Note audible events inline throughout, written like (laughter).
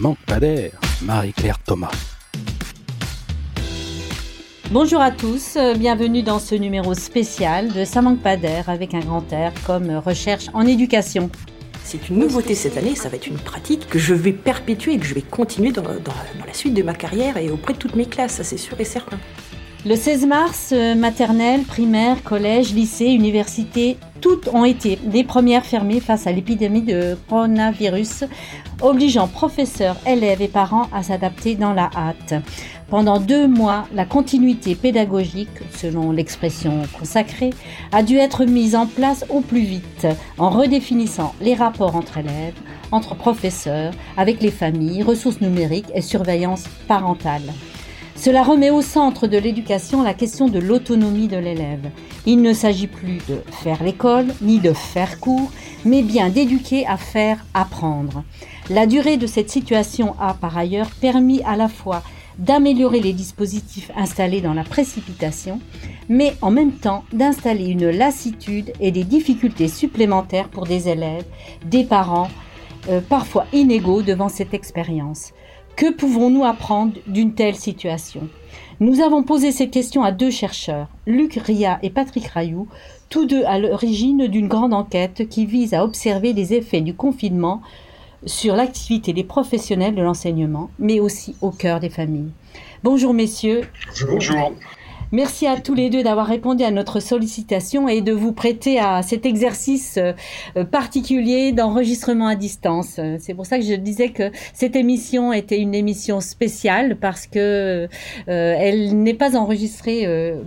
manque pas d'air. Marie-Claire Thomas. Bonjour à tous, euh, bienvenue dans ce numéro spécial de Ça manque pas d'air avec un grand air comme recherche en éducation. C'est une nouveauté cette année, ça va être une pratique que je vais perpétuer et que je vais continuer dans, la suite de ma carrière et auprès de toutes mes classes, ça c'est sûr et certain. Le 16 mars, euh, maternelle, primaire, collège, lycée, université, toutes ont été les premières fermées face à l'épidémie de coronavirus, obligeant professeurs, élèves et parents à s'adapter dans la hâte. Pendant deux mois, la continuité pédagogique, selon l'expression consacrée, a dû être mise en place au plus vite, en redéfinissant les rapports entre élèves, entre professeurs, avec les familles, ressources numériques et surveillance parentale. Cela remet au centre de l'éducation la question de l'autonomie de l'élève. Il ne s'agit plus de faire l'école, ni de faire cours, mais bien d'éduquer à faire apprendre. La durée de cette situation a par ailleurs permis à la fois d'améliorer les dispositifs installés dans la précipitation, mais en même temps d'installer une lassitude et des difficultés supplémentaires pour des élèves, des parents, euh, parfois inégaux devant cette expérience. Que pouvons-nous apprendre d'une telle situation? Nous avons posé ces questions à deux chercheurs, Luc Ria et Patrick Rayou, tous deux à l'origine d'une grande enquête qui vise à observer les effets du confinement sur l'activité des professionnels de l'enseignement, mais aussi au cœur des familles. Bonjour messieurs. Bonjour. Merci à tous les deux d'avoir répondu à notre sollicitation et de vous prêter à cet exercice euh, particulier d'enregistrement à distance. C'est pour ça que je disais que cette émission était une émission spéciale parce que euh, elle n'est pas enregistrée euh,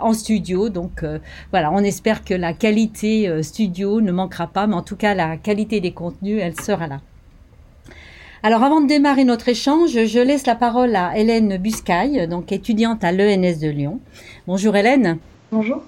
en studio. Donc voilà, on espère que la qualité studio ne manquera pas, mais en tout cas la qualité des contenus, elle sera là. Alors avant de démarrer notre échange, je laisse la parole à Hélène Buscaille, donc étudiante à l'ENS de Lyon. Bonjour Hélène. Bonjour.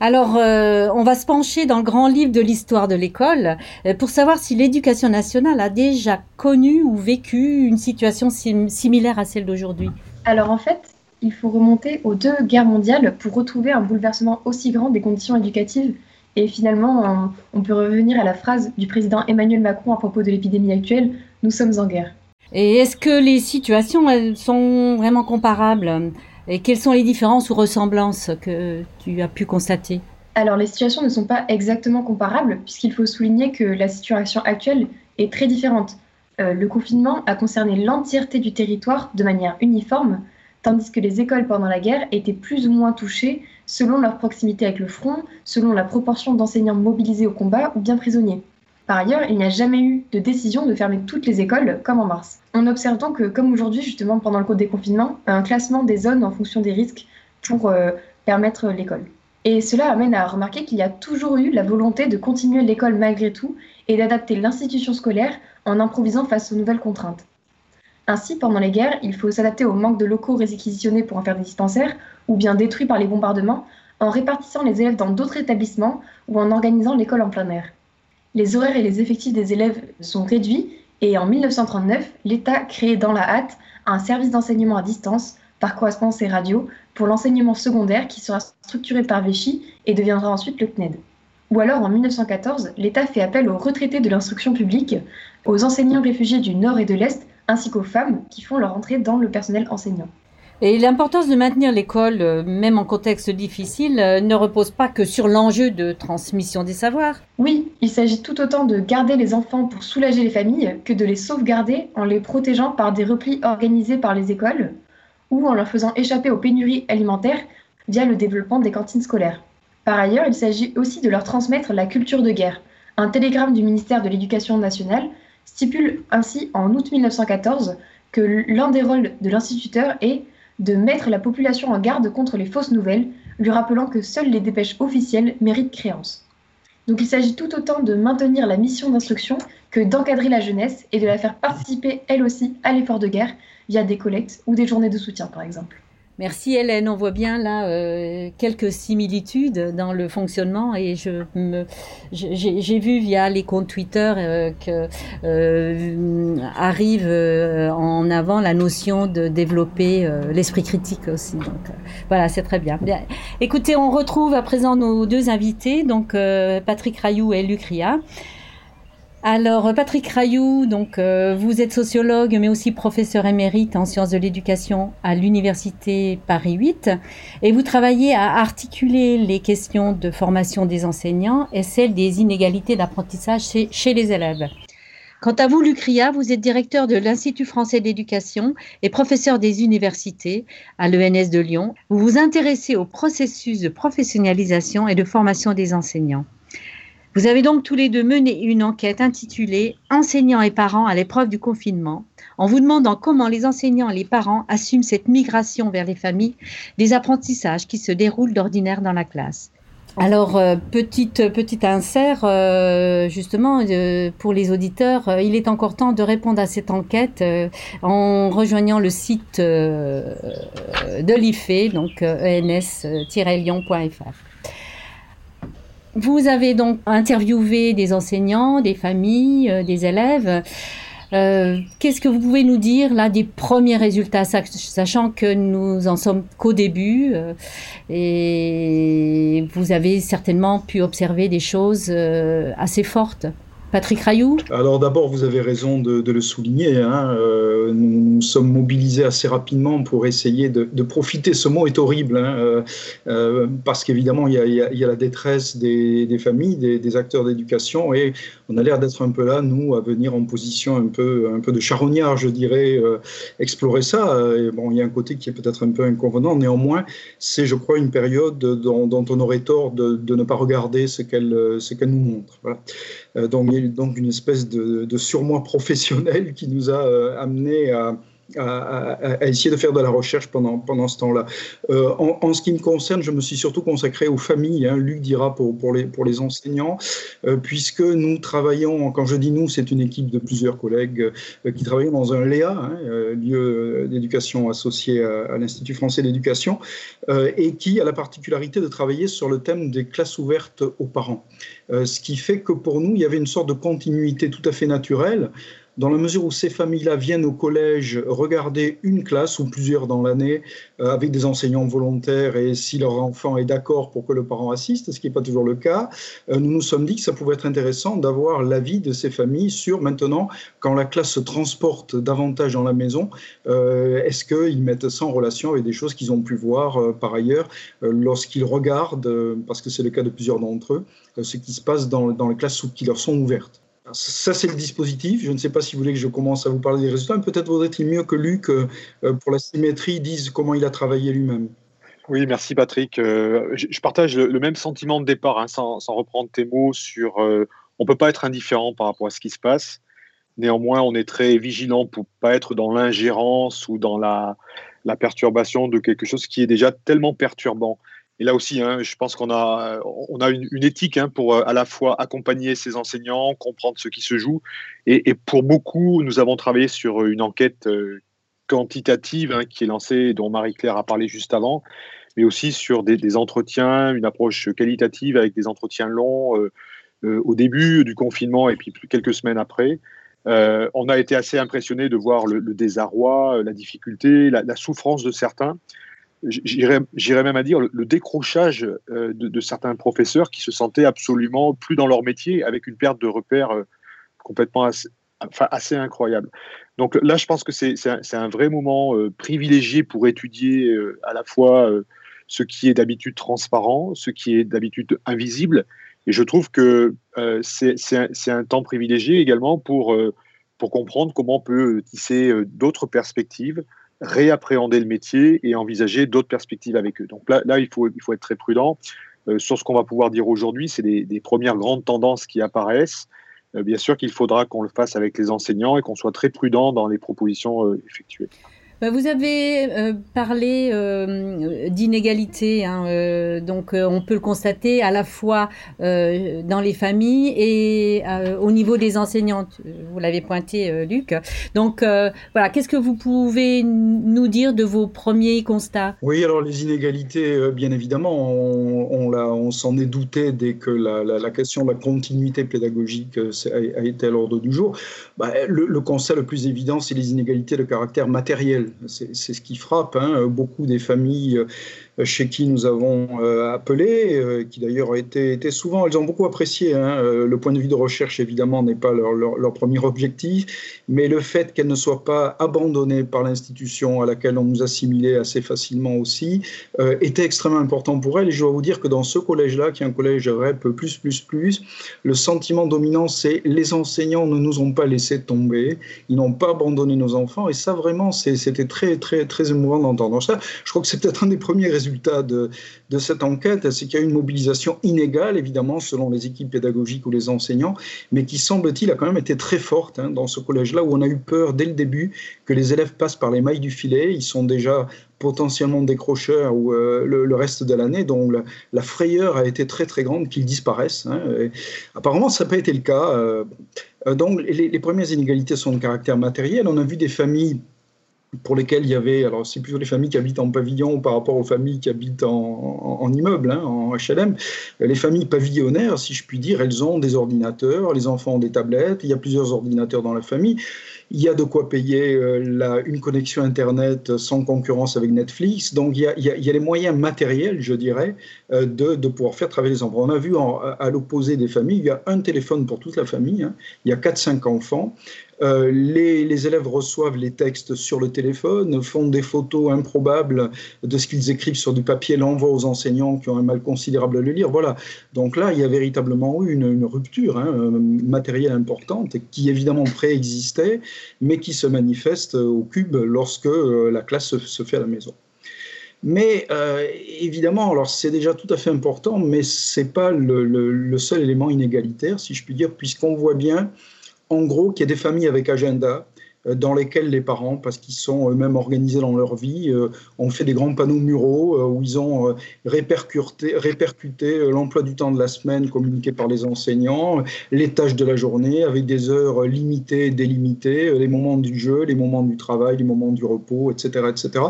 Alors, euh, on va se pencher dans le grand livre de l'histoire de l'école euh, pour savoir si l'éducation nationale a déjà connu ou vécu une situation similaire à celle d'aujourd'hui. Alors en fait, il faut remonter aux deux guerres mondiales pour retrouver un bouleversement aussi grand des conditions éducatives. Et finalement, on peut revenir à la phrase du président Emmanuel Macron à propos de l'épidémie actuelle, nous sommes en guerre. Et est-ce que les situations elles sont vraiment comparables? Et quelles sont les différences ou ressemblances que tu as pu constater? Alors les situations ne sont pas exactement comparables puisqu'il faut souligner que la situation actuelle est très différente. Euh, le confinement a concerné l'entièreté du territoire de manière uniforme, tandis que les écoles pendant la guerre étaient plus ou moins touchées selon leur proximité avec le front, selon la proportion d'enseignants mobilisés au combat ou bien prisonniers. Par ailleurs, il n'y a jamais eu de décision de fermer toutes les écoles comme en mars. On observe donc que, comme aujourd'hui, justement pendant le des confinement, un classement des zones en fonction des risques pour euh, permettre l'école. Et cela amène à remarquer qu'il y a toujours eu la volonté de continuer l'école malgré tout et d'adapter l'institution scolaire en improvisant face aux nouvelles contraintes. Ainsi, pendant les guerres, il faut s'adapter au manque de locaux réquisitionnés pour en faire des dispensaires ou bien détruits par les bombardements en répartissant les élèves dans d'autres établissements ou en organisant l'école en plein air les horaires et les effectifs des élèves sont réduits et en 1939, l'État crée dans la hâte un service d'enseignement à distance par correspondance et radio pour l'enseignement secondaire qui sera structuré par Vichy et deviendra ensuite le CNED. Ou alors en 1914, l'État fait appel aux retraités de l'instruction publique, aux enseignants réfugiés du Nord et de l'Est, ainsi qu'aux femmes qui font leur entrée dans le personnel enseignant. Et l'importance de maintenir l'école, euh, même en contexte difficile, euh, ne repose pas que sur l'enjeu de transmission des savoirs. Oui, il s'agit tout autant de garder les enfants pour soulager les familles que de les sauvegarder en les protégeant par des replis organisés par les écoles ou en leur faisant échapper aux pénuries alimentaires via le développement des cantines scolaires. Par ailleurs, il s'agit aussi de leur transmettre la culture de guerre. Un télégramme du ministère de l'Éducation nationale stipule ainsi en août 1914 que l'un des rôles de l'instituteur est de mettre la population en garde contre les fausses nouvelles, lui rappelant que seules les dépêches officielles méritent créance. Donc il s'agit tout autant de maintenir la mission d'instruction que d'encadrer la jeunesse et de la faire participer elle aussi à l'effort de guerre via des collectes ou des journées de soutien par exemple. Merci Hélène, on voit bien là euh, quelques similitudes dans le fonctionnement et je j'ai vu via les comptes Twitter euh, que euh, arrive en avant la notion de développer l'esprit critique aussi. Donc voilà, c'est très bien. bien. Écoutez, on retrouve à présent nos deux invités, donc Patrick Rayou et Luc Ria. Alors, Patrick Rayou, donc, euh, vous êtes sociologue, mais aussi professeur émérite en sciences de l'éducation à l'Université Paris 8. Et vous travaillez à articuler les questions de formation des enseignants et celles des inégalités d'apprentissage chez, chez les élèves. Quant à vous, Lucria, vous êtes directeur de l'Institut français d'éducation et professeur des universités à l'ENS de Lyon. Vous vous intéressez au processus de professionnalisation et de formation des enseignants. Vous avez donc tous les deux mené une enquête intitulée Enseignants et parents à l'épreuve du confinement, en vous demandant comment les enseignants et les parents assument cette migration vers les familles des apprentissages qui se déroulent d'ordinaire dans la classe. Alors, euh, petite, petite insert, euh, justement, euh, pour les auditeurs, il est encore temps de répondre à cette enquête en rejoignant le site de l'IFE, donc ens-lyon.fr. Vous avez donc interviewé des enseignants, des familles, euh, des élèves. Euh, qu'est-ce que vous pouvez nous dire là des premiers résultats, sachant que nous en sommes qu'au début euh, et vous avez certainement pu observer des choses assez fortes? Patrick Rayou Alors d'abord, vous avez raison de, le souligner. Hein. Euh, nous, sommes mobilisés assez rapidement pour essayer de, profiter. Ce mot est horrible, hein, euh, euh, parce qu'évidemment, il, y, a, la détresse des, familles, des, acteurs d'éducation, et on a l'air d'être un peu là, nous, à venir en position un peu, de charognard, je dirais, explorer ça. Bon, il y a un côté qui est peut-être un peu inconvenant. Néanmoins, c'est, je crois, une période dont, on aurait tort de, ne pas regarder ce qu'elle nous montre. Donc, donc une espèce de, surmoi professionnel qui nous a euh, amené à, à, essayer de faire de la recherche pendant, pendant ce temps-là. Euh, en, ce qui me concerne, je me suis surtout consacré aux familles, hein, Luc dira pour, pour, les, pour les enseignants, euh, puisque nous travaillons, quand je dis nous, c'est une équipe de plusieurs collègues euh, qui travaillent dans un LEA, hein, lieu d'éducation associé à, l'Institut français d'éducation, et qui a la particularité de travailler sur le thème des classes ouvertes aux parents. ce qui fait que pour nous, il y avait une sorte de continuité tout à fait naturelle dans la mesure où ces familles-là viennent au collège regarder une classe ou plusieurs dans l'année euh, avec des enseignants volontaires et si leur enfant est d'accord pour que le parent assiste, ce qui n'est pas toujours le cas, euh, nous nous sommes dit que ça pouvait être intéressant d'avoir l'avis de ces familles sur maintenant, quand la classe se transporte davantage dans la maison, euh, est-ce qu'ils mettent ça en relation avec des choses qu'ils ont pu voir par ailleurs lorsqu'ils regardent, parce que c'est le cas de plusieurs d'entre eux, ce qui se passe dans, dans les classes qui leur sont ouvertes. Ça, c'est le dispositif. Je ne sais pas si vous voulez que je commence à vous parler des résultats, peut-être vaudrait-il mieux que Luc, euh, euh, pour la symétrie, dise comment il a travaillé lui-même. Oui, merci Patrick. Euh, je partage le, même sentiment de départ, hein, sans, reprendre tes mots sur on ne peut pas être indifférent par rapport à ce qui se passe. Néanmoins, on est très vigilant pour pas être dans l'ingérence ou dans la perturbation de quelque chose qui est déjà tellement perturbant. Et là aussi, hein, je pense qu'on a, on a une, éthique hein, pour euh, à la fois accompagner ces enseignants, comprendre ce qui se joue. Et, pour beaucoup, nous avons travaillé sur une enquête euh, quantitative hein, qui est lancée, dont Marie-Claire a parlé juste avant, mais aussi sur des, entretiens, une approche qualitative avec des entretiens longs euh, au début du confinement et puis quelques semaines après. on a été assez impressionné de voir le, désarroi, la difficulté, la souffrance de certains j'irais même à dire le, décrochage euh, de, certains professeurs qui se sentaient absolument plus dans leur métier avec une perte de repères euh, complètement assez, incroyable. Donc là, je pense que c'est un, un, vrai moment euh, privilégié pour étudier à la fois ce qui est d'habitude transparent, ce qui est d'habitude invisible. Et je trouve que c'est un, un, temps privilégié également pour, pour comprendre comment on peut tisser d'autres perspectives, réappréhender le métier et envisager d'autres perspectives avec eux. Donc là, il, faut, être très prudent. Euh, sur ce qu'on va pouvoir dire aujourd'hui, c'est des, des, premières grandes tendances qui apparaissent. Euh, bien sûr qu'il faudra qu'on le fasse avec les enseignants et qu'on soit très prudent dans les propositions euh, effectuées. Bah, vous avez euh, parlé euh, hein, euh, donc on peut le constater à la fois dans les familles et au niveau des enseignantes. Vous l'avez pointé, Luc. Donc voilà, qu'est-ce que vous pouvez nous dire de vos premiers constats? Oui, alors les inégalités, bien évidemment, on, s'en est douté dès que la, question de la continuité pédagogique a, été à l'ordre du jour. Bah, le constat le plus évident, c'est les inégalités de caractère matériel c'est ce qui frappe. Hein. Beaucoup des familles chez qui nous avons appelé, qui d'ailleurs été souvent, elles ont beaucoup apprécié. Hein, le point de vue de recherche, évidemment, n'est pas leur, leur, premier objectif, mais le fait qu'elles ne soient pas abandonnées par l'institution à laquelle on nous assimilait assez facilement aussi, était extrêmement important pour elles. Et je dois vous dire que dans ce collège-là, qui est un collège REP plus, plus, plus, le sentiment dominant, c'est les enseignants ne nous ont pas laissé tomber, ils n'ont pas abandonné nos enfants. Et ça, vraiment, c'était très, très, très émouvant d'entendre ça. Je crois que c'est peut-être un des premiers résultats de, de cette enquête, c'est qu'il y a une mobilisation inégale, évidemment, selon les équipes pédagogiques ou les enseignants, mais qui, semble-t-il, a quand même été très forte hein, dans ce collège-là, où on a eu peur dès le début que les élèves passent par les mailles du filet. Ils sont déjà potentiellement décrocheurs ou euh, le, reste de l'année, donc la, frayeur a été très très grande qu'ils disparaissent. Hein, apparemment, ça n'a pas été le cas. Euh, euh, donc les, premières inégalités sont de caractère matériel. On a vu des familles pour lesquelles il y avait, alors c'est plutôt les familles qui habitent en pavillon par rapport aux familles qui habitent en, immeuble, hein, en HLM. Les familles pavillonnaires, si je puis dire, elles ont des ordinateurs, les enfants ont des tablettes, il y a plusieurs ordinateurs dans la famille. Il y a de quoi payer euh, une connexion Internet sans concurrence avec Netflix. Donc, il y a, les moyens matériels, je dirais, euh, de, de, pouvoir faire travailler les enfants. On a vu à l'opposé des familles, il y a un téléphone pour toute la famille. Hein. Il y a 4-5 enfants. Euh, les, élèves reçoivent les textes sur le téléphone, font des photos improbables de ce qu'ils écrivent sur du papier, l'envoient aux enseignants qui ont un mal considérable à le lire. Voilà. Donc là, il y a véritablement eu une, rupture hein, matérielle importante qui évidemment préexistait, mais qui se manifeste au cube lorsque euh, la classe se, fait à la maison. Mais euh, évidemment, alors c'est déjà tout à fait important, mais c'est pas le, le, seul élément inégalitaire, si je puis dire, puisqu'on voit bien en gros, qu'il y a des familles avec agenda euh, dans lesquelles les parents, parce qu'ils sont eux-mêmes organisés dans leur vie, euh, ont fait des grands panneaux muraux euh, où ils ont répercuté, l'emploi du temps de la semaine communiqué par les enseignants, les tâches de la journée avec des heures limitées, délimitées, les moments du jeu, les moments du travail, les moments du repos, etc. etc.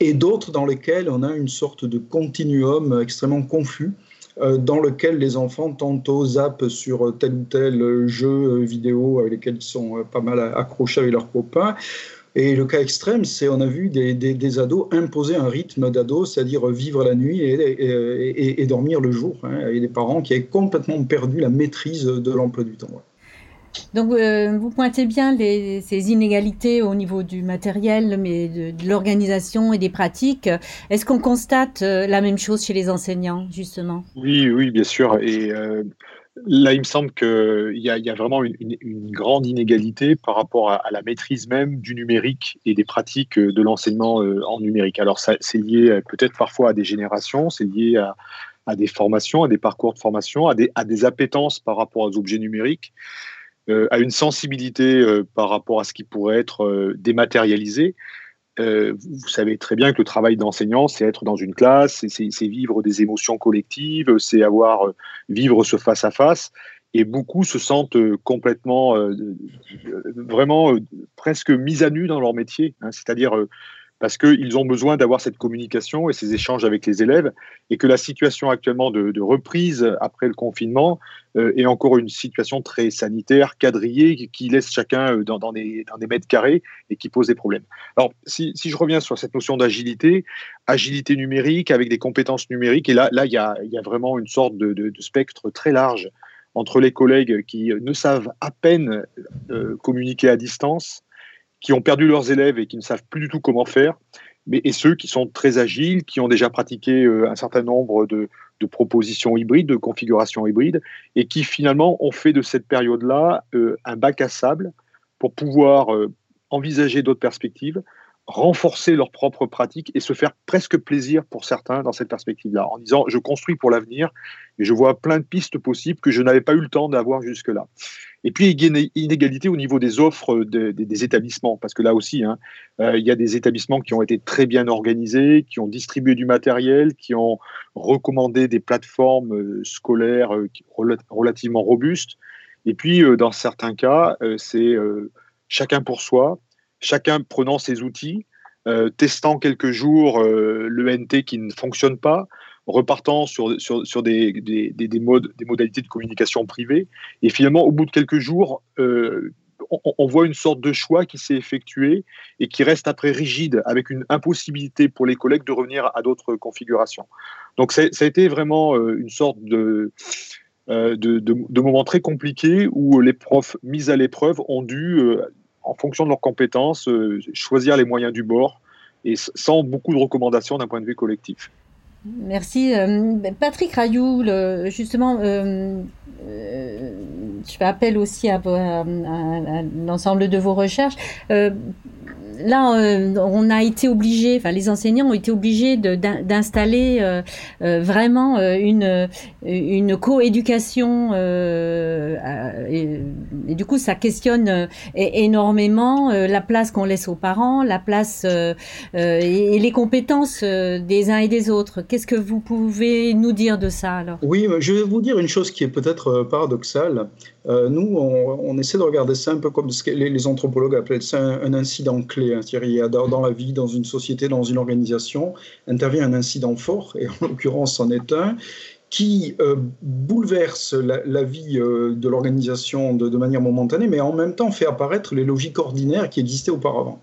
et d'autres dans lesquels on a une sorte de continuum extrêmement confus dans lequel les enfants tantôt zappent sur tel ou tel jeu vidéo avec lesquels ils sont euh, pas mal accrochés avec leurs copains. Et le cas extrême, c'est on a vu des, des, ados imposer un rythme d'ado, c'est-à-dire vivre la nuit et, et, dormir le jour, hein, et des parents qui avaient complètement perdu la maîtrise de l'emploi du temps. Donc, euh, vous pointez bien ces inégalités au niveau du matériel, mais de, l'organisation et des pratiques. Est-ce qu'on constate euh, la même chose chez les enseignants, justement? Oui, oui, bien sûr. Et euh, là, il me semble qu'il y, y, a vraiment une, grande inégalité par rapport à, la maîtrise même du numérique et des pratiques de l'enseignement en numérique. Alors, c'est lié peut-être parfois à des générations, c'est lié à, à, des formations, à des parcours de formation, à des, à des appétences par rapport aux objets numériques. Euh, à une sensibilité euh, par rapport à ce qui pourrait être euh, dématérialisé. vous savez très bien que le travail d'enseignant, c'est être dans une classe, c'est vivre des émotions collectives, c'est avoir vivre ce face à face. Et beaucoup se sentent complètement, vraiment presque mis à nu dans leur métier. Hein. C'est-à-dire parce qu'ils ont besoin d'avoir cette communication et ces échanges avec les élèves, et que la situation actuellement de, reprise après le confinement euh, est encore une situation très sanitaire, quadrillée, qui laisse chacun euh, dans, des, mètres carrés et qui pose des problèmes. Alors, si, je reviens sur cette notion d'agilité, agilité numérique avec des compétences numériques, et là, il y a, vraiment une sorte de, spectre très large entre les collègues qui ne savent à peine euh, communiquer à distance, qui ont perdu leurs élèves et qui ne savent plus du tout comment faire, mais, et ceux qui sont très agiles, qui ont déjà pratiqué euh, un certain nombre de, propositions hybrides, de configurations hybrides, et qui finalement ont fait de cette période-là euh, un bac à sable pour pouvoir euh, envisager d'autres perspectives, renforcer leurs propres pratiques et se faire presque plaisir pour certains dans cette perspective-là, en disant je construis pour l'avenir et je vois plein de pistes possibles que je n'avais pas eu le temps d'avoir jusque-là. Et puis inégalité au niveau des offres des établissements, parce que là aussi, hein, euh, il y a des établissements qui ont été très bien organisés, qui ont distribué du matériel, qui ont recommandé des plateformes euh, scolaires euh, relativement robustes. Et puis dans certains cas, c'est chacun pour soi chacun prenant ses outils, euh, testant quelques jours euh, l'ENT qui ne fonctionne pas, repartant sur, sur, des, des, des, modes, des modalités de communication privée. Et finalement, au bout de quelques jours, euh, on, voit une sorte de choix qui s'est effectué et qui reste après rigide, avec une impossibilité pour les collègues de revenir à d'autres configurations. Donc ça a été vraiment une sorte de, de, de, moment très compliqué où les profs mis à l'épreuve ont dû, en fonction de leurs compétences, choisir les moyens du bord et sans beaucoup de recommandations d'un point de vue collectif. Merci. Euh, Patrick Rayou, justement, euh, euh, je fais appel aussi à l'ensemble de vos recherches là, euh, on a été obligé, enfin les enseignants ont été obligés d'installer euh, euh, vraiment une, une coéducation et, et, du coup ça questionne énormément la place qu'on laisse aux parents, la place et, les compétences des uns et des autres. Qu'est-ce que vous pouvez nous dire de ça alors? Oui, je vais vous dire une chose qui est peut-être paradoxale. Euh, nous, on, essaie de regarder ça un peu comme ce que les, anthropologues appellent ça un, incident clé. Hein. Dans, la vie, dans une société, dans une organisation, intervient un incident fort, et en l'occurrence, c'en est un, qui euh, bouleverse la, vie euh, de l'organisation de, manière momentanée, mais en même temps fait apparaître les logiques ordinaires qui existaient auparavant.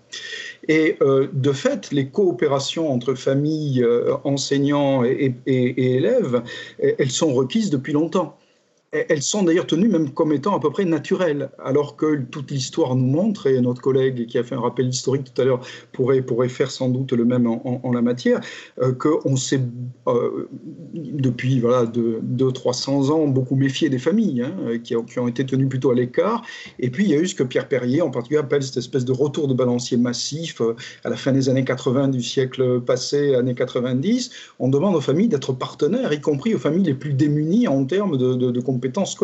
Et de fait, les coopérations entre familles, enseignants et élèves, elles sont requises depuis longtemps elles sont d'ailleurs tenues même comme étant à peu près naturelles, alors que toute l'histoire nous montre, et notre collègue qui a fait un rappel historique tout à l'heure pourrait, pourrait faire sans doute le même en, la matière, euh, qu'on s'est euh, depuis voilà, 200-300 ans beaucoup méfié des familles, hein, qui, ont, été tenues plutôt à l'écart. Et puis il y a eu ce que Pierre Perrier en particulier appelle cette espèce de retour de balancier massif euh, à la fin des années 80 du siècle passé, années 90. On demande aux familles d'être partenaires, y compris aux familles les plus démunies en termes de, de, de compétences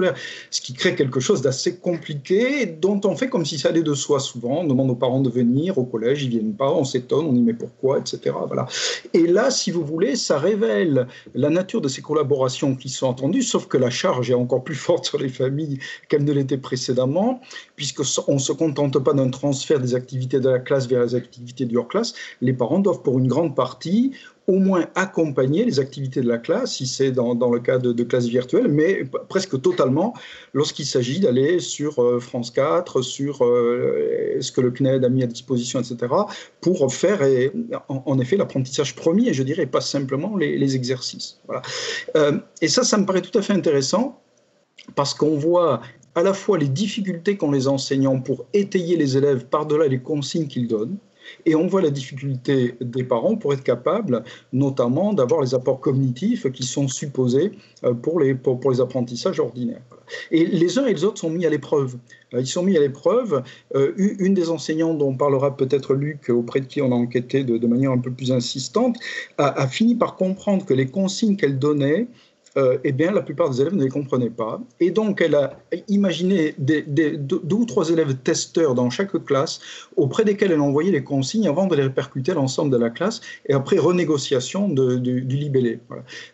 ce qui crée quelque chose d'assez compliqué, dont on fait comme si ça allait de soi souvent. On demande aux parents de venir au collège, ils viennent pas, on s'étonne, on y met pourquoi, etc. Voilà. Et là, si vous voulez, ça révèle la nature de ces collaborations qui sont attendues, sauf que la charge est encore plus (laughs) forte sur les familles qu'elle ne l'était précédemment, puisqu'on ne se contente pas d'un transfert des activités de la classe vers les activités du hors-classe. Les parents doivent, pour une grande partie, au moins accompagner les activités de la classe, si c'est dans, le cas de, classes virtuelles, mais presque totalement lorsqu'il s'agit d'aller sur euh, France 4, sur euh, ce que le CNED a mis à disposition, etc., pour faire en, effet l'apprentissage premier, je dirais, pas simplement les, exercices. Euh, et ça, ça me paraît tout à fait intéressant parce qu'on voit à la fois les difficultés qu'ont les enseignants pour étayer les élèves par-delà les consignes qu'ils donnent, et on voit la difficulté des parents pour être capables, notamment, d'avoir les apports cognitifs qui sont supposés euh, pour les, pour, les apprentissages ordinaires. Et les uns et les autres sont mis à l'épreuve. Euh, ils sont mis à l'épreuve. Euh, une des enseignantes dont parlera peut-être Luc, auprès de qui on a enquêté de, manière un peu plus insistante, a fini par comprendre que les consignes qu'elle donnait euh, eh bien, la plupart des élèves ne les comprenaient pas. Et donc, elle a imaginé des, deux, ou trois élèves testeurs dans chaque classe, auprès desquels elle envoyait les consignes avant de les répercuter à l'ensemble de la classe, et après renégociation du libellé.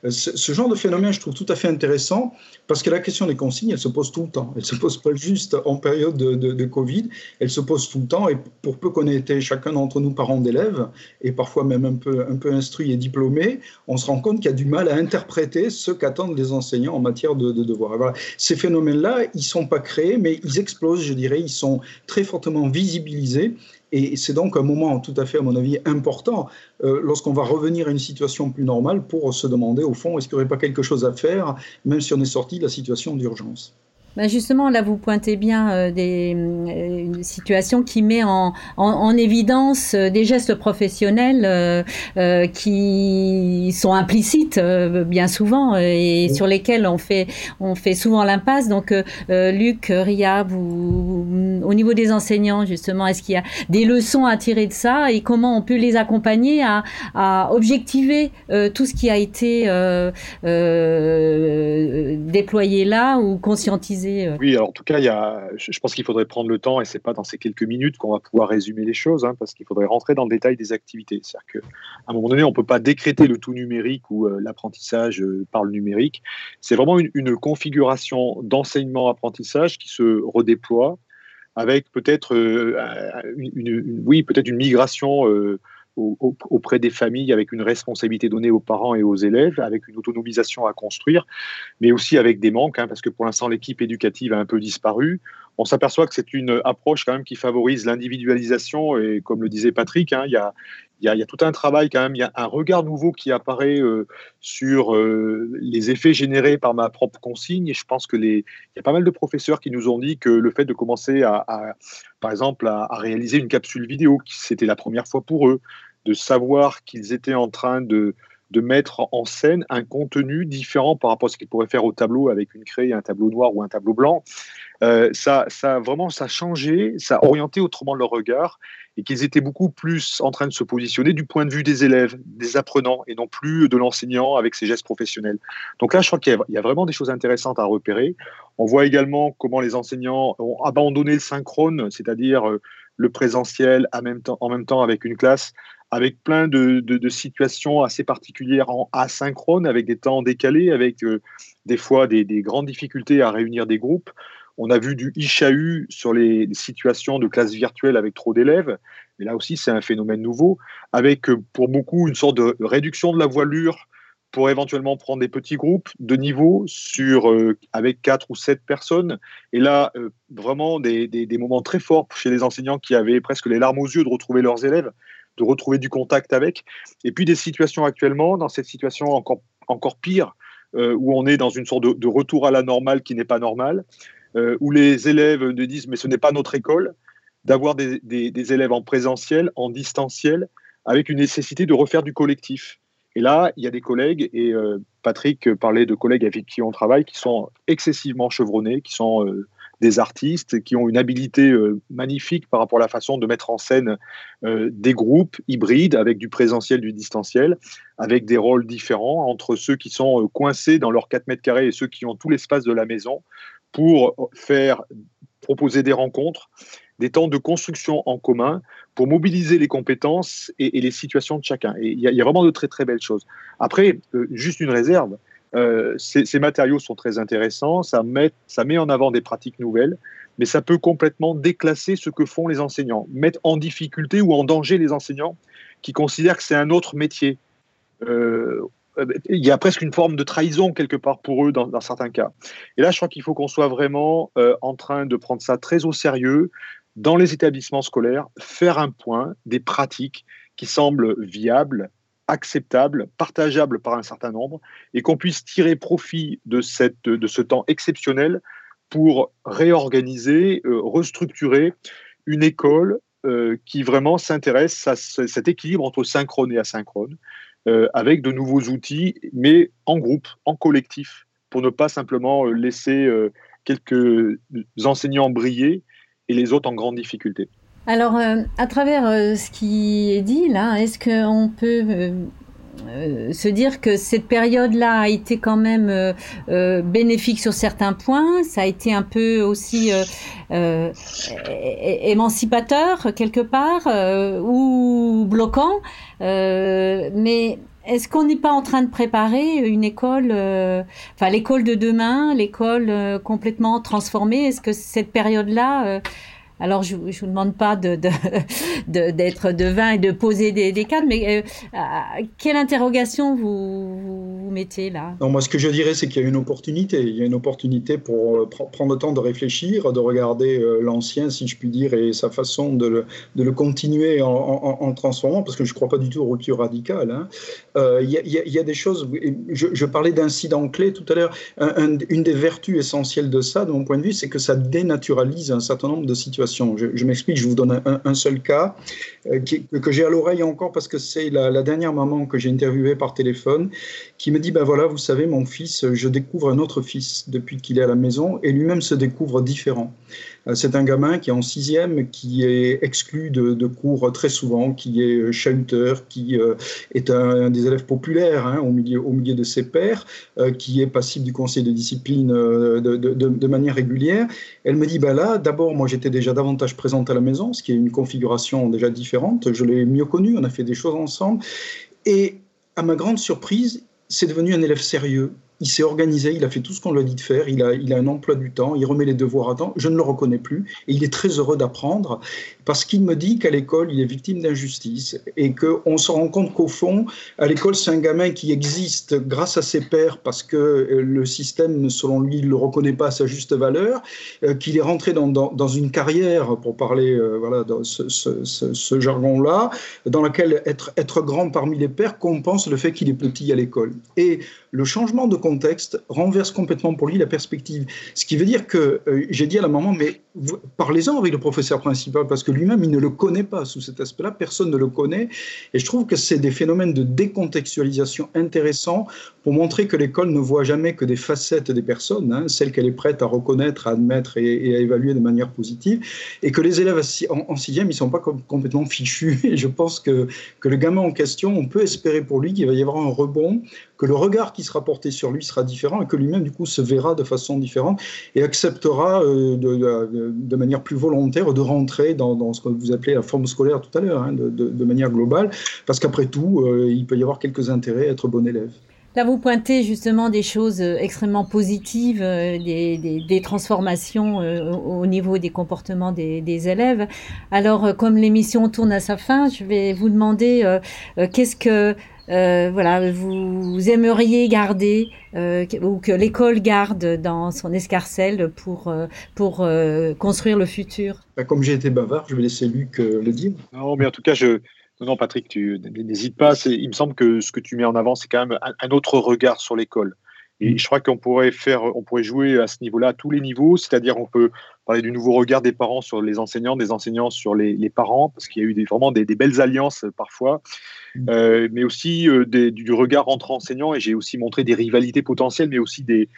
Euh, ce, genre de phénomène, je trouve tout à fait intéressant, parce que la question des consignes, elle se pose tout le temps. Elle se pose pas juste en période de, Covid, elle se pose tout le temps, et pour peu qu'on ait été chacun d'entre nous parents d'élèves, et parfois même un peu, un peu instruits et diplômés, on se rend compte qu'il y a du mal à interpréter ce qu'a attendent les enseignants en matière de, devoirs. Ces phénomènes-là, ils ne sont pas créés, mais ils explosent, je dirais, ils sont très fortement visibilisés. Et c'est donc un moment tout à fait, à mon avis, important euh, lorsqu'on va revenir à une situation plus normale pour se demander, au fond, est-ce qu'il n'y aurait pas quelque chose à faire, même si on est sorti de la situation d'urgence. Ben justement, là, vous pointez bien euh, des, euh, une situation qui met en, en, en évidence euh, des gestes professionnels qui sont implicites bien souvent et sur lesquels on fait, on fait souvent l'impasse. Donc, Luc, Ria, au niveau des enseignants, justement, est-ce qu'il y a des leçons à tirer de ça et comment on peut les accompagner à, à objectiver tout ce qui a été déployé là ou conscientisé euh. Oui, alors en tout cas, il y a, je pense qu'il faudrait prendre le temps, et c'est pas dans ces quelques minutes qu'on va pouvoir résumer les choses, hein, parce qu'il faudrait rentrer dans le détail des activités. C'est-à-dire qu'à un moment donné, on peut pas décréter le tout numérique ou euh, l'apprentissage euh, par le numérique. C'est vraiment une, configuration d'enseignement-apprentissage qui se redéploie avec peut-être une, oui, peut-être une migration auprès des familles avec une responsabilité donnée aux parents et aux élèves, avec une autonomisation à construire, mais aussi avec des manques, hein, parce que pour l'instant l'équipe éducative a un peu disparu. On s'aperçoit que c'est une approche quand même qui favorise l'individualisation et comme le disait Patrick, hein, il y, a, tout un travail quand même, il y a un regard nouveau qui apparaît euh, sur euh, les effets générés par ma propre consigne. Et je pense que les, y a pas mal de professeurs qui nous ont dit que le fait de commencer à, par exemple, à, réaliser une capsule vidéo, c'était la première fois pour eux, de savoir qu'ils étaient en train de, de mettre en scène un contenu différent par rapport à ce qu'ils pourraient faire au tableau avec une craie, un tableau noir ou un tableau blanc. Euh, ça, ça vraiment, ça a changé, ça a orienté autrement leur regard et qu'ils étaient beaucoup plus en train de se positionner du point de vue des élèves, des apprenants, et non plus de l'enseignant avec ses gestes professionnels. Donc là, je crois qu'il y, a vraiment des choses intéressantes à repérer. On voit également comment les enseignants ont abandonné le synchrone, c'est-à-dire euh, le présentiel en même temps, avec une classe, avec plein de, situations assez particulières en asynchrone, avec des temps décalés, avec euh, des fois des, grandes difficultés à réunir des groupes. On a vu du ICHAU sur les situations de classe virtuelle avec trop d'élèves, mais là aussi c'est un phénomène nouveau, avec euh, pour beaucoup une sorte de réduction de la voilure pour éventuellement prendre des petits groupes de niveau sur, euh, avec quatre ou sept personnes. Et là, euh, vraiment des, moments très forts chez les enseignants qui avaient presque les larmes aux yeux de retrouver leurs élèves, de retrouver du contact avec. Et puis des situations actuellement, dans cette situation encore, encore pire, où on est dans une sorte de retour à la normale qui n'est pas normale, euh, où les élèves nous disent mais ce n'est pas notre école, d'avoir des, élèves en présentiel, en distanciel, avec une nécessité de refaire du collectif. Et là, il y a des collègues, et euh, Patrick parlait de collègues avec qui on travaille, qui sont excessivement chevronnés, qui sont euh, des artistes, qui ont une habilité magnifique par rapport à la façon de mettre en scène des groupes hybrides avec du présentiel, du distanciel, avec des rôles différents entre ceux qui sont coincés dans leurs 4 mètres carrés et ceux qui ont tout l'espace de la maison, pour faire proposer des rencontres, des temps de construction en commun pour mobiliser les compétences et, les situations de chacun. Et il y, a vraiment de très très belles choses. Après, euh, juste une réserve, euh, ces, matériaux sont très intéressants, ça met, ça met en avant des pratiques nouvelles, mais ça peut complètement déclasser ce que font les enseignants, mettre en difficulté ou en danger les enseignants qui considèrent que c'est un autre métier. Euh, il y a presque une forme de trahison quelque part pour eux dans, certains cas. Et là, je crois qu'il faut qu'on soit vraiment euh, en train de prendre ça très au sérieux dans les établissements scolaires, faire un point des pratiques qui semblent viables, acceptables, partageables par un certain nombre, et qu'on puisse tirer profit de, cette, de ce temps exceptionnel pour réorganiser, euh, restructurer une école qui vraiment s'intéresse à cet équilibre entre synchrone et asynchrone, euh, avec de nouveaux outils, mais en groupe, en collectif, pour ne pas simplement euh, laisser euh, quelques enseignants briller et les autres en grande difficulté. Alors, à travers ce qui est dit là, est-ce qu'on peut se dire que cette période-là a été quand même bénéfique sur certains points, ça a été un peu aussi émancipateur quelque part ou bloquant. Euh, mais est-ce qu'on n'est pas en train de préparer une école, euh, enfin l'école de demain, l'école euh, complètement transformée? Est-ce que cette période-là alors, je ne vous demande pas d'être de, de, devin et de poser des, cadres, mais euh, quelle interrogation vous, mettez là? Non, Moi, ce que je dirais, c'est qu'il y a une opportunité. Il y a une opportunité pour euh, prendre le temps de réfléchir, de regarder euh, l'ancien, si je puis dire, et sa façon de le, de le continuer en, en, transformant, parce que je ne crois pas du tout aux ruptures radicales. Hein. Il y, a des choses, je parlais d'incidents clés tout à l'heure. une des vertus essentielles de ça, de mon point de vue, c'est que ça dénaturalise un certain nombre de situations je, m'explique, je vous donne un, seul cas euh, que j'ai à l'oreille encore parce que c'est la, dernière maman que j'ai interviewée par téléphone qui me dit, ben voilà, vous savez, mon fils, je découvre un autre fils depuis qu'il est à la maison et lui-même se découvre différent. Euh, c'est un gamin qui est en sixième, qui est exclu de, cours très souvent, qui est euh, chahuteur, qui euh, est un, des élèves populaires hein, au, milieu, de ses pairs, qui est passible du conseil de discipline de, manière régulière. Elle me dit, ben là, d'abord, moi j'étais déjà davantage présente à la maison, ce qui est une configuration déjà différente. Je l'ai mieux connu, on a fait des choses ensemble. Et à ma grande surprise, c'est devenu un élève sérieux il s'est organisé, il a fait tout ce qu'on lui a dit de faire, il a, il a un emploi du temps, il remet les devoirs à temps, je ne le reconnais plus, et il est très heureux d'apprendre, parce qu'il me dit qu'à l'école, il est victime d'injustice, et qu'on se rend compte qu'au fond, à l'école, c'est un gamin qui existe grâce à ses pairs, parce que euh, le système, selon lui, ne le reconnaît pas à sa juste valeur, euh, qu'il est rentré dans, une carrière, pour parler euh, voilà, ce, jargon-là, dans laquelle être, grand parmi les pairs compense le fait qu'il est petit à l'école. Et le changement de contexte renverse complètement pour lui la perspective. Ce qui veut dire que euh, j'ai dit à la maman, mais parlez-en avec le professeur principal, parce que lui-même, il ne le connaît pas sous cet aspect-là, personne ne le connaît. Et je trouve que c'est des phénomènes de décontextualisation intéressants pour montrer que l'école ne voit jamais que des facettes des personnes, hein, celles qu'elle est prête à reconnaître, à admettre et, à évaluer de manière positive, et que les élèves en, sixième, ils ne sont pas complètement fichus. Et je pense que, le gamin en question, on peut espérer pour lui qu'il va y avoir un rebond, que le regard qui sera porté sur lui sera différent et que lui-même, du coup, se verra de façon différente et acceptera euh, de, manière plus volontaire de rentrer dans, ce que vous appelez la forme scolaire tout à l'heure, hein, de, de, manière globale, parce qu'après tout, euh, il peut y avoir quelques intérêts à être bon élève. Là, vous pointez justement des choses euh, extrêmement positives, des, des, des transformations au niveau des comportements des, des élèves. Alors, comme l'émission tourne à sa fin, je vais vous demander euh, qu'est-ce que euh, voilà, vous, aimeriez garder euh, ou que l'école garde dans son escarcelle pour, euh, pour euh, construire le futur? Bah, Comme j'ai été bavard, je vais laisser Luc euh, le dire. Non, mais en tout cas, je, non, Patrick, tu n'hésites pas. Il me semble que ce que tu mets en avant, c'est quand même un, un, autre regard sur l'école. Et je crois qu'on pourrait faire, on pourrait jouer à ce niveau-là à tous les niveaux, c'est-à-dire on peut parler du nouveau regard des parents sur les enseignants, des enseignants sur les, les parents, parce qu'il y a eu des, vraiment des, des, belles alliances parfois, euh, mais aussi euh, des, du regard entre enseignants. Et j'ai aussi montré des rivalités potentielles, mais aussi des,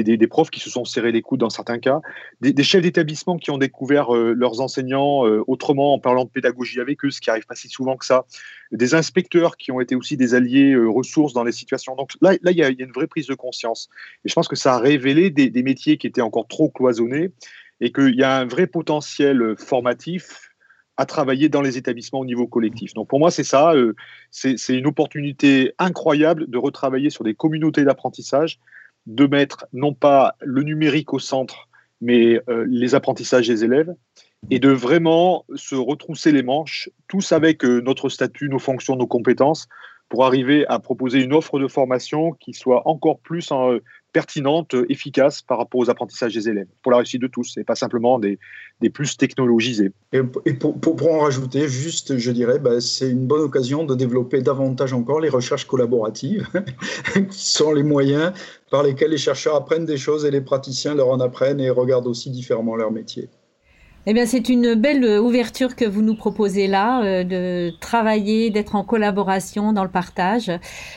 des, profs qui se sont serrés les coudes dans certains cas, des, chefs d'établissement qui ont découvert euh, leurs enseignants euh, autrement en parlant de pédagogie avec eux, ce qui arrive pas si souvent que ça, des inspecteurs qui ont été aussi des alliés euh, ressources dans les situations. Donc là, là, il y a, y a une vraie prise de conscience. Et je pense que ça a révélé des, métiers qui étaient encore trop cloisonnés et qu'il y a un vrai potentiel formatif à travailler dans les établissements au niveau collectif. Donc pour moi, c'est ça, c'est une opportunité incroyable de retravailler sur des communautés d'apprentissage de mettre non pas le numérique au centre, mais euh, les apprentissages des élèves, et de vraiment se retrousser les manches, tous avec euh, notre statut, nos fonctions, nos compétences, pour arriver à proposer une offre de formation qui soit encore plus en, pertinente, efficace par rapport aux apprentissages des élèves, pour la réussite de tous, et pas simplement des, plus technologisés. Et, pour, en rajouter, juste, je dirais, bah, c'est une bonne occasion de développer davantage encore les recherches collaboratives, (laughs) qui sont les moyens par lesquels les chercheurs apprennent des choses et les praticiens leur en apprennent et regardent aussi différemment leur métier. Eh bien, c'est une belle ouverture que vous nous proposez là, euh, de travailler, d'être en collaboration dans le partage.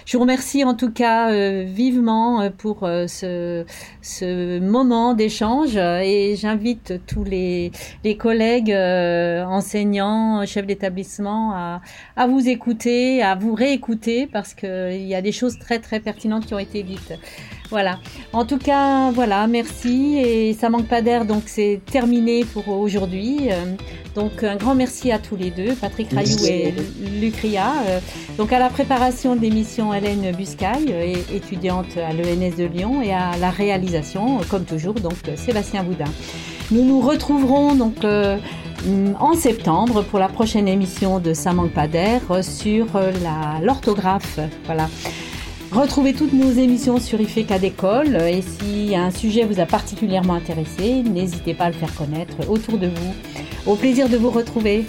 Je vous remercie en tout cas euh, vivement euh, pour euh, ce, ce, moment d'échange et j'invite tous les, les collègues euh, enseignants, chefs d'établissement à, à, vous écouter, à vous réécouter parce qu'il y a des choses très très pertinentes qui ont été dites. Voilà. En tout cas, voilà, merci. Et ça manque pas d'air, donc c'est terminé pour aujourd'hui. Donc un grand merci à tous les deux, Patrick Rayou et Luc Ria. Donc à la préparation de l'émission Hélène Buscaille, étudiante à l'ENS de Lyon, et à la réalisation, comme toujours, donc Sébastien Boudin. Nous nous retrouverons donc euh, en septembre pour la prochaine émission de Ça manque pas d'air sur l'orthographe. Voilà. Retrouvez toutes nos émissions sur IFECA d'école et si un sujet vous a particulièrement intéressé, n'hésitez pas à le faire connaître autour de vous. Au plaisir de vous retrouver.